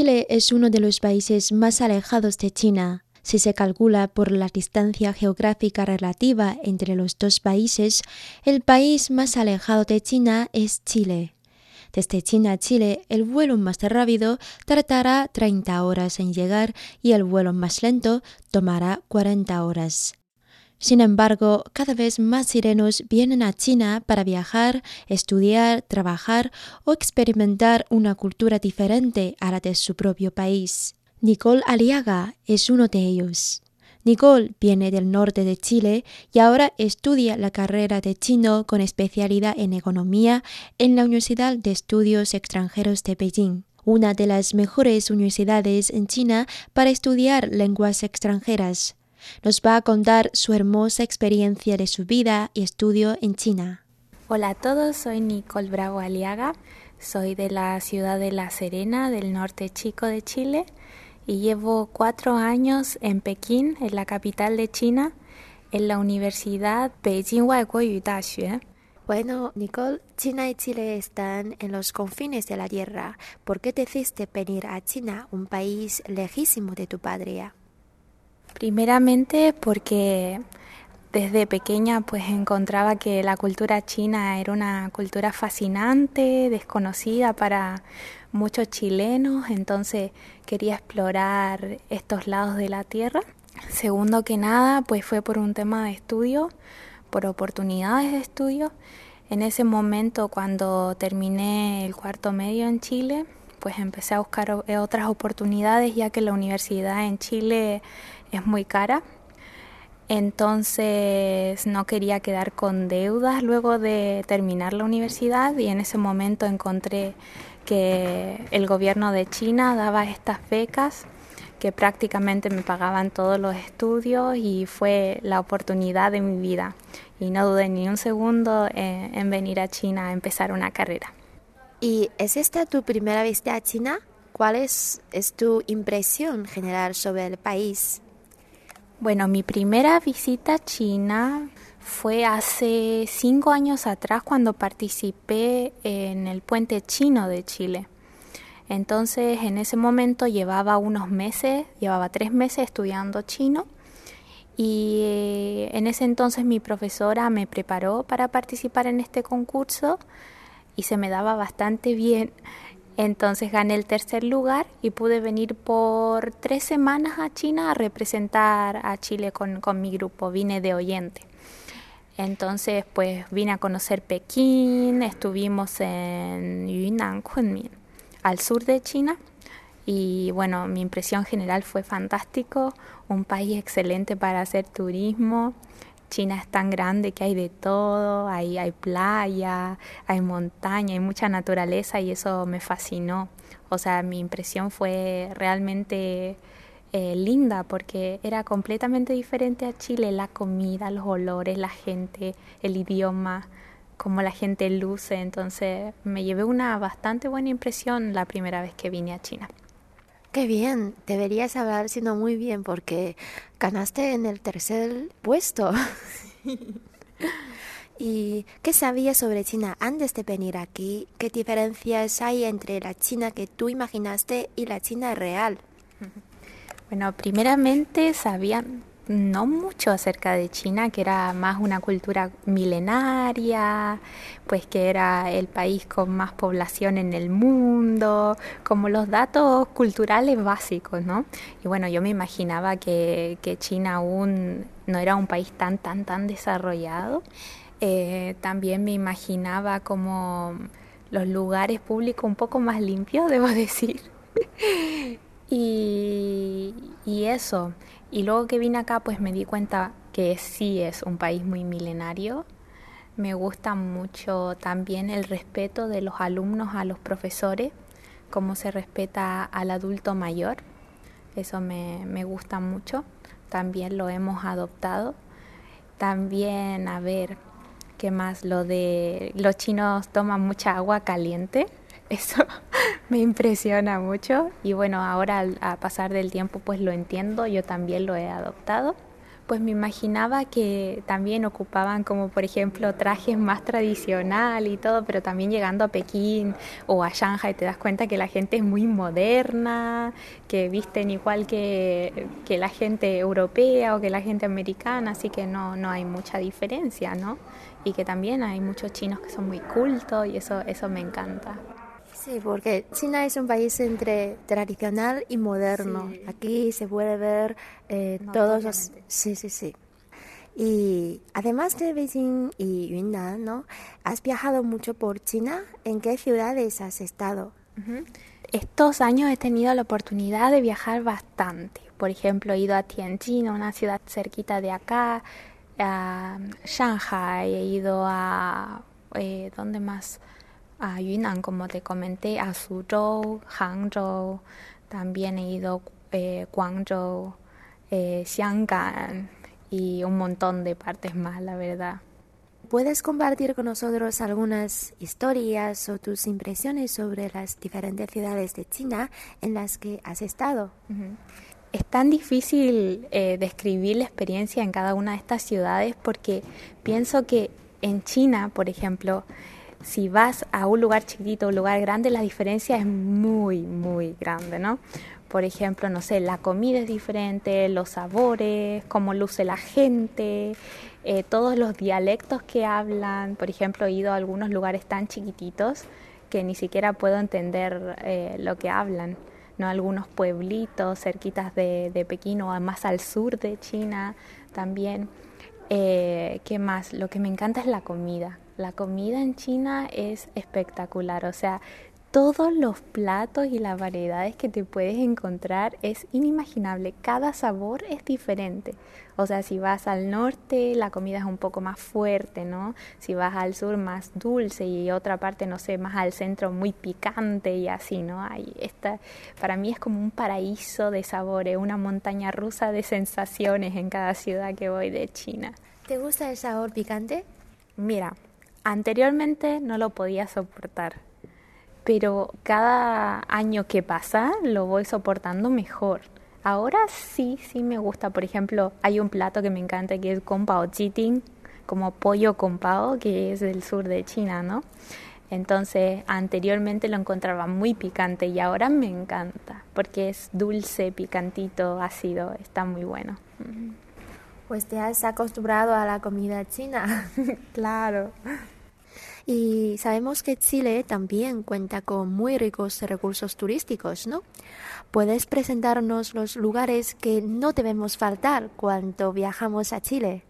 Chile es uno de los países más alejados de China. Si se calcula por la distancia geográfica relativa entre los dos países, el país más alejado de China es Chile. Desde China a Chile, el vuelo más rápido tardará 30 horas en llegar y el vuelo más lento tomará 40 horas. Sin embargo, cada vez más sirenos vienen a China para viajar, estudiar, trabajar o experimentar una cultura diferente a la de su propio país. Nicole Aliaga es uno de ellos. Nicole viene del norte de Chile y ahora estudia la carrera de chino con especialidad en economía en la Universidad de Estudios Extranjeros de Beijing, una de las mejores universidades en China para estudiar lenguas extranjeras. Nos va a contar su hermosa experiencia de su vida y estudio en China. Hola a todos, soy Nicole Bravo Aliaga, soy de la ciudad de La Serena, del norte chico de Chile, y llevo cuatro años en Pekín, en la capital de China, en la Universidad Beijing Waiguoyu Daxue. Bueno, Nicole, China y Chile están en los confines de la tierra. ¿Por qué decidiste venir a China, un país lejísimo de tu patria? Primeramente porque desde pequeña pues encontraba que la cultura china era una cultura fascinante, desconocida para muchos chilenos, entonces quería explorar estos lados de la tierra. Segundo que nada, pues fue por un tema de estudio, por oportunidades de estudio. En ese momento cuando terminé el cuarto medio en Chile, pues empecé a buscar otras oportunidades ya que la universidad en Chile es muy cara. Entonces no quería quedar con deudas luego de terminar la universidad y en ese momento encontré que el gobierno de China daba estas becas que prácticamente me pagaban todos los estudios y fue la oportunidad de mi vida. Y no dudé ni un segundo en, en venir a China a empezar una carrera. ¿Y es esta tu primera visita a China? ¿Cuál es, es tu impresión general sobre el país? Bueno, mi primera visita a China fue hace cinco años atrás cuando participé en el puente chino de Chile. Entonces, en ese momento llevaba unos meses, llevaba tres meses estudiando chino y eh, en ese entonces mi profesora me preparó para participar en este concurso y se me daba bastante bien. Entonces gané el tercer lugar y pude venir por tres semanas a China a representar a Chile con, mi grupo. Vine de oyente. Entonces, pues vine a conocer Pekín, estuvimos en Yunnan, Kunming, al sur de China. Y bueno, mi impresión general fue fantástico, un país excelente para hacer turismo. China es tan grande que hay de todo, hay, hay playa, hay montaña, hay mucha naturaleza y eso me fascinó. O sea, mi impresión fue realmente eh, linda porque era completamente diferente a Chile, la comida, los olores, la gente, el idioma, cómo la gente luce. Entonces me llevé una bastante buena impresión la primera vez que vine a China. Qué bien, deberías hablar siendo muy bien porque ganaste en el tercer puesto. ¿Y qué sabías sobre China antes de venir aquí? ¿Qué diferencias hay entre la China que tú imaginaste y la China real? Bueno, primeramente sabía no mucho acerca de China, que era más una cultura milenaria, pues que era el país con más población en el mundo, como los datos culturales básicos, ¿no? Y bueno, yo me imaginaba que, China aún no era un país tan, tan, tan desarrollado. Eh, también me imaginaba como los lugares públicos un poco más limpios, debo decir. y, y eso. Y luego que vine acá, pues me di cuenta que sí es un país muy milenario. Me gusta mucho también el respeto de los alumnos a los profesores, cómo se respeta al adulto mayor. Eso me, me gusta mucho. También lo hemos adoptado. También, a ver, ¿qué más? Lo de los chinos toman mucha agua caliente. Eso me impresiona mucho y bueno, ahora a pasar del tiempo pues lo entiendo, yo también lo he adoptado pues me imaginaba que también ocupaban como por ejemplo trajes más tradicional y todo, pero también llegando a Pekín o a Shanghai te das cuenta que la gente es muy moderna, que visten igual que, que la gente europea o que la gente americana, así que no, no hay mucha diferencia, ¿no? Y que también hay muchos chinos que son muy cultos y eso, eso me encanta. Sí, porque China es un país entre tradicional y moderno. Aquí se puede ver eh, todos los... Sí, sí, sí. Y además de Beijing y Yunnan, ¿no? ¿Has viajado mucho por China? ¿En qué ciudades has estado? Estos años he tenido la oportunidad de viajar bastante. Por ejemplo, he ido a Tianjin, una ciudad cerquita de acá, a Shanghai, he ido a... Eh, ¿Dónde más? A Yunnan, como te comenté, a Suzhou, Hangzhou, también he ido eh, Guangzhou, eh, Xiangan y un montón de partes más, la verdad. ¿Puedes compartir con nosotros algunas historias o tus impresiones sobre las diferentes ciudades de China en las que has estado? Es tan difícil eh, describir la experiencia en cada una de estas ciudades porque pienso que en China, por ejemplo, si vas a un lugar chiquito un lugar grande, la diferencia es muy, muy grande, ¿no? Por ejemplo, no sé, la comida es diferente, los sabores, cómo luce la gente, eh, todos los dialectos que hablan. Por ejemplo, he ido a algunos lugares tan chiquititos que ni siquiera puedo entender eh, lo que hablan. ¿no? Algunos pueblitos cerquitas de, de Pekín o más al sur de China también. Eh, ¿Qué más? Lo que me encanta es la comida. La comida en China es espectacular, o sea, todos los platos y las variedades que te puedes encontrar es inimaginable. Cada sabor es diferente. O sea, si vas al norte, la comida es un poco más fuerte, ¿no? Si vas al sur, más dulce y otra parte, no sé, más al centro, muy picante y así, ¿no? Hay esta, para mí es como un paraíso de sabores, una montaña rusa de sensaciones en cada ciudad que voy de China. ¿Te gusta el sabor picante? Mira, Anteriormente no lo podía soportar, pero cada año que pasa lo voy soportando mejor. Ahora sí, sí me gusta. Por ejemplo, hay un plato que me encanta que es con pao chiting, como pollo con pao, que es del sur de China, ¿no? Entonces, anteriormente lo encontraba muy picante y ahora me encanta porque es dulce, picantito, ácido, está muy bueno. Pues te has acostumbrado a la comida china. claro. Y sabemos que Chile también cuenta con muy ricos recursos turísticos, ¿no? ¿Puedes presentarnos los lugares que no debemos faltar cuando viajamos a Chile?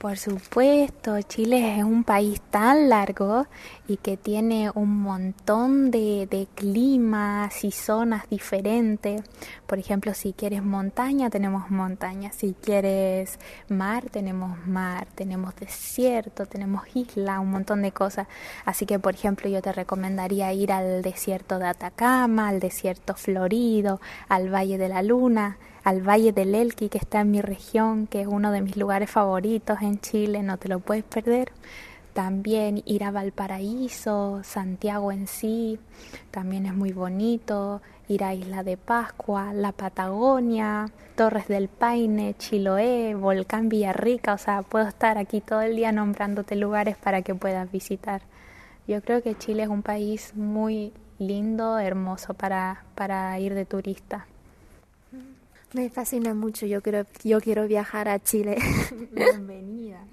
Por supuesto, Chile es un país tan largo y que tiene un montón de, de, climas y zonas diferentes. Por ejemplo, si quieres montaña, tenemos montaña. Si quieres mar, tenemos mar. Tenemos desierto, tenemos isla, un montón de cosas. Así que, por ejemplo, yo te recomendaría ir al desierto de Atacama, al desierto florido, al Valle de la Luna al Valle del Elqui, que está en mi región, que es uno de mis lugares favoritos en Chile, no te lo puedes perder. También ir a Valparaíso, Santiago en sí, también es muy bonito. Ir a Isla de Pascua, la Patagonia, Torres del Paine, Chiloé, Volcán Villarrica, o sea, puedo estar aquí todo el día nombrándote lugares para que puedas visitar. Yo creo que Chile es un país muy lindo, hermoso para, para ir de turista. Me fascina mucho, yo quiero, yo quiero viajar a Chile. Bienvenida.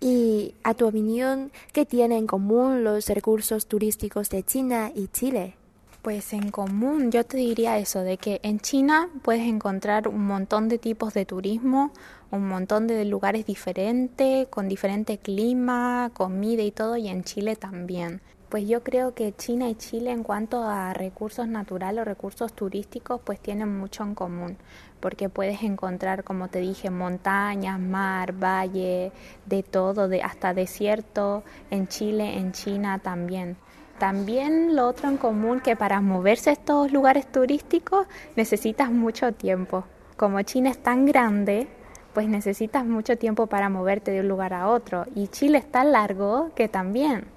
y a tu opinión, ¿qué tienen en común los recursos turísticos de China y Chile? Pues en común yo te diría eso, de que en China puedes encontrar un montón de tipos de turismo, un montón de lugares diferentes, con diferente clima, comida y todo, y en Chile también. Pues yo creo que China y Chile en cuanto a recursos naturales o recursos turísticos pues tienen mucho en común, porque puedes encontrar, como te dije, montañas, mar, valle, de todo, de hasta desierto en Chile, en China también. También lo otro en común que para moverse a estos lugares turísticos necesitas mucho tiempo. Como China es tan grande, pues necesitas mucho tiempo para moverte de un lugar a otro. Y Chile es tan largo que también.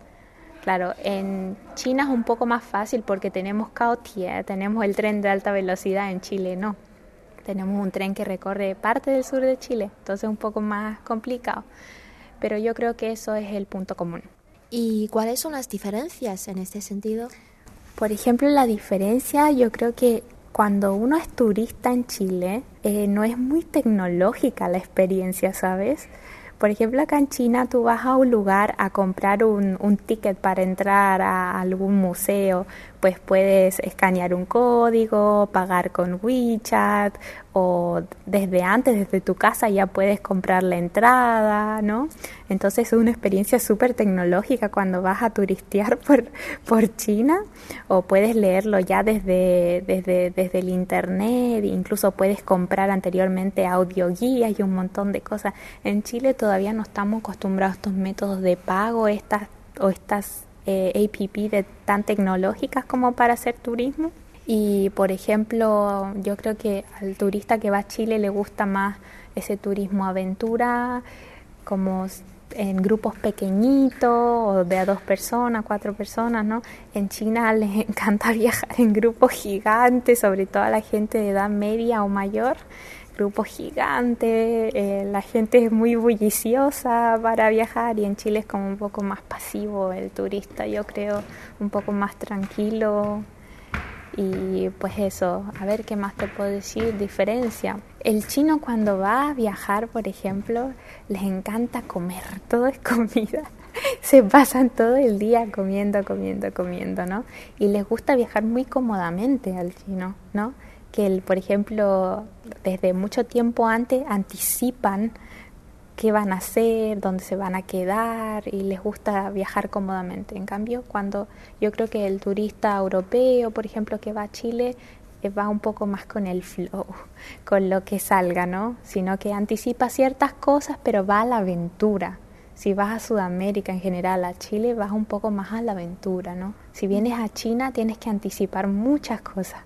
Claro, en China es un poco más fácil porque tenemos Kaotie, tenemos el tren de alta velocidad, en Chile no. Tenemos un tren que recorre parte del sur de Chile, entonces es un poco más complicado. Pero yo creo que eso es el punto común. ¿Y cuáles son las diferencias en este sentido? Por ejemplo, la diferencia yo creo que cuando uno es turista en Chile, eh, no es muy tecnológica la experiencia, ¿sabes? Por ejemplo, acá en China tú vas a un lugar a comprar un, un ticket para entrar a algún museo, pues puedes escanear un código, pagar con WeChat o desde antes, desde tu casa ya puedes comprar la entrada, ¿no? Entonces es una experiencia súper tecnológica cuando vas a turistear por, por China o puedes leerlo ya desde, desde, desde el internet, incluso puedes comprar anteriormente audioguías y un montón de cosas. En Chile todavía no estamos acostumbrados a estos métodos de pago, estas o estas eh, APP de, tan tecnológicas como para hacer turismo. Y por ejemplo, yo creo que al turista que va a Chile le gusta más ese turismo aventura, como en grupos pequeñitos o de a dos personas, cuatro personas, ¿no? En China les encanta viajar en grupos gigantes, sobre todo a la gente de edad media o mayor grupos gigantes, eh, la gente es muy bulliciosa para viajar y en Chile es como un poco más pasivo el turista, yo creo, un poco más tranquilo. Y pues eso, a ver qué más te puedo decir, diferencia. El chino cuando va a viajar, por ejemplo, les encanta comer, todo es comida. Se pasan todo el día comiendo, comiendo, comiendo, ¿no? Y les gusta viajar muy cómodamente al chino, ¿no? Que, por ejemplo, desde mucho tiempo antes anticipan qué van a hacer, dónde se van a quedar y les gusta viajar cómodamente. En cambio, cuando yo creo que el turista europeo, por ejemplo, que va a Chile, eh, va un poco más con el flow, con lo que salga, ¿no? Sino que anticipa ciertas cosas, pero va a la aventura. Si vas a Sudamérica en general, a Chile, vas un poco más a la aventura, ¿no? Si vienes a China, tienes que anticipar muchas cosas.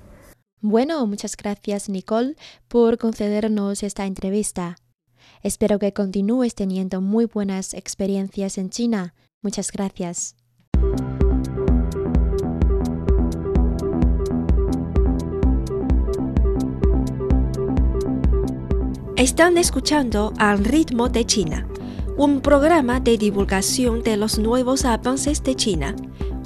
Bueno, muchas gracias Nicole por concedernos esta entrevista. Espero que continúes teniendo muy buenas experiencias en China. Muchas gracias. Están escuchando Al ritmo de China, un programa de divulgación de los nuevos avances de China